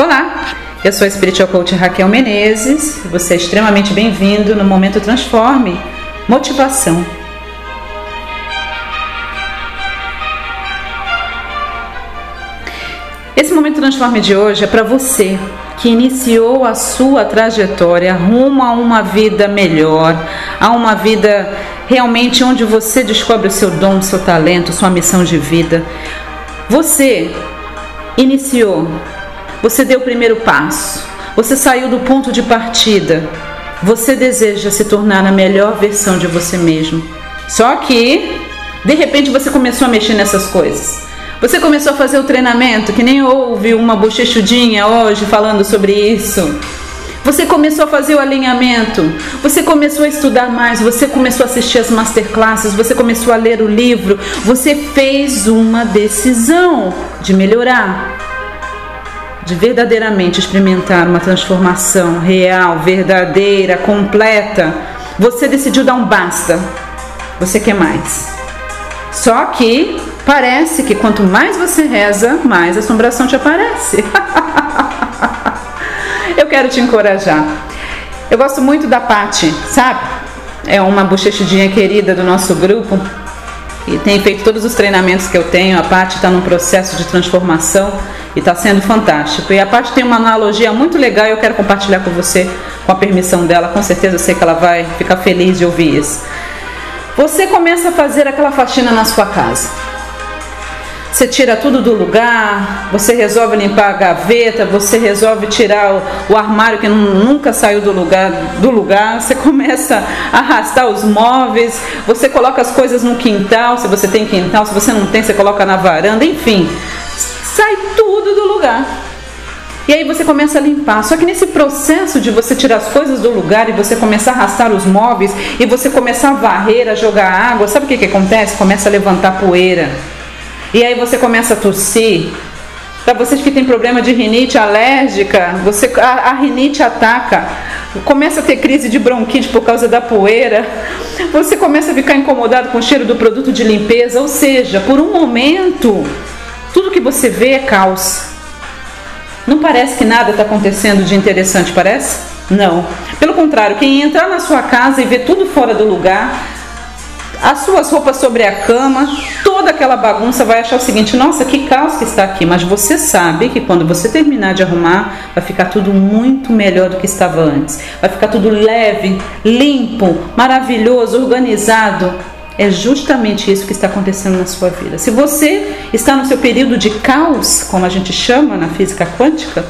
Olá, eu sou a Spiritual Coach Raquel Menezes você é extremamente bem-vindo no Momento Transforme Motivação. Esse Momento Transforme de hoje é para você que iniciou a sua trajetória rumo a uma vida melhor, a uma vida realmente onde você descobre o seu dom, o seu talento, sua missão de vida. Você iniciou você deu o primeiro passo. Você saiu do ponto de partida. Você deseja se tornar a melhor versão de você mesmo. Só que, de repente, você começou a mexer nessas coisas. Você começou a fazer o treinamento, que nem houve uma bochechudinha hoje falando sobre isso. Você começou a fazer o alinhamento, você começou a estudar mais, você começou a assistir as masterclasses, você começou a ler o livro, você fez uma decisão de melhorar de verdadeiramente experimentar uma transformação real, verdadeira, completa, você decidiu dar um basta. Você quer mais. Só que parece que quanto mais você reza, mais assombração te aparece. Eu quero te encorajar. Eu gosto muito da Pati, sabe? É uma bochechudinha querida do nosso grupo e tem feito todos os treinamentos que eu tenho. A Paty está num processo de transformação e está sendo fantástico. E a Paty tem uma analogia muito legal e eu quero compartilhar com você, com a permissão dela. Com certeza eu sei que ela vai ficar feliz de ouvir isso. Você começa a fazer aquela faxina na sua casa. Você tira tudo do lugar, você resolve limpar a gaveta, você resolve tirar o, o armário que nunca saiu do lugar, do lugar, você começa a arrastar os móveis, você coloca as coisas no quintal, se você tem quintal, se você não tem, você coloca na varanda, enfim, sai tudo do lugar. E aí você começa a limpar. Só que nesse processo de você tirar as coisas do lugar e você começar a arrastar os móveis e você começar a varrer, a jogar água, sabe o que, que acontece? Começa a levantar poeira. E aí você começa a tossir. Para vocês que têm problema de rinite alérgica, você, a, a rinite ataca, começa a ter crise de bronquite por causa da poeira, você começa a ficar incomodado com o cheiro do produto de limpeza, ou seja, por um momento, que você vê é caos. Não parece que nada está acontecendo de interessante, parece? Não. Pelo contrário, quem entrar na sua casa e ver tudo fora do lugar, as suas roupas sobre a cama, toda aquela bagunça vai achar o seguinte: nossa, que caos que está aqui. Mas você sabe que quando você terminar de arrumar, vai ficar tudo muito melhor do que estava antes. Vai ficar tudo leve, limpo, maravilhoso, organizado. É justamente isso que está acontecendo na sua vida. Se você está no seu período de caos, como a gente chama na física quântica,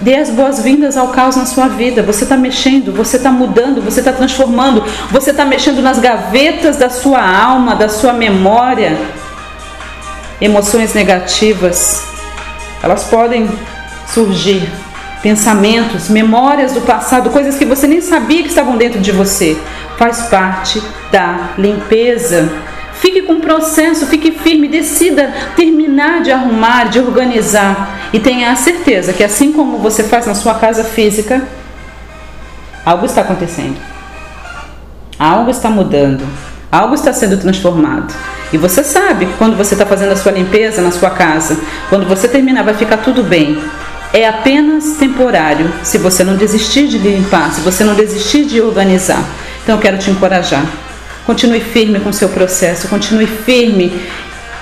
Dê as boas-vindas ao caos na sua vida. Você está mexendo, você está mudando, você está transformando, você está mexendo nas gavetas da sua alma, da sua memória. Emoções negativas, elas podem surgir. Pensamentos, memórias do passado, coisas que você nem sabia que estavam dentro de você. Faz parte da limpeza Fique com o processo, fique firme, decida terminar de arrumar, de organizar e tenha a certeza que assim como você faz na sua casa física, algo está acontecendo. Algo está mudando, algo está sendo transformado. E você sabe que quando você está fazendo a sua limpeza na sua casa, quando você terminar, vai ficar tudo bem. É apenas temporário se você não desistir de limpar, se você não desistir de organizar. Então eu quero te encorajar. Continue firme com o seu processo, continue firme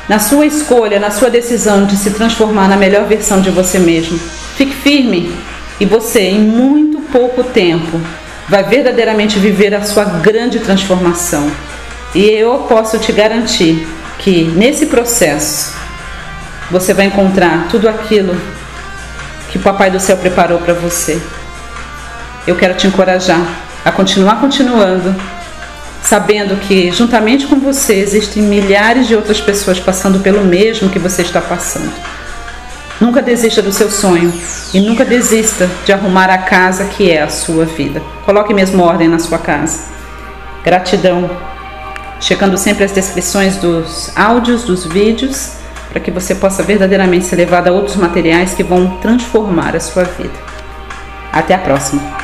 na sua escolha, na sua decisão de se transformar na melhor versão de você mesmo. Fique firme e você, em muito pouco tempo, vai verdadeiramente viver a sua grande transformação. E eu posso te garantir que nesse processo você vai encontrar tudo aquilo que o Papai do Céu preparou para você. Eu quero te encorajar a continuar continuando sabendo que juntamente com você existem milhares de outras pessoas passando pelo mesmo que você está passando. Nunca desista do seu sonho e nunca desista de arrumar a casa que é a sua vida. Coloque mesmo ordem na sua casa. Gratidão. Checando sempre as descrições dos áudios, dos vídeos, para que você possa verdadeiramente ser levado a outros materiais que vão transformar a sua vida. Até a próxima!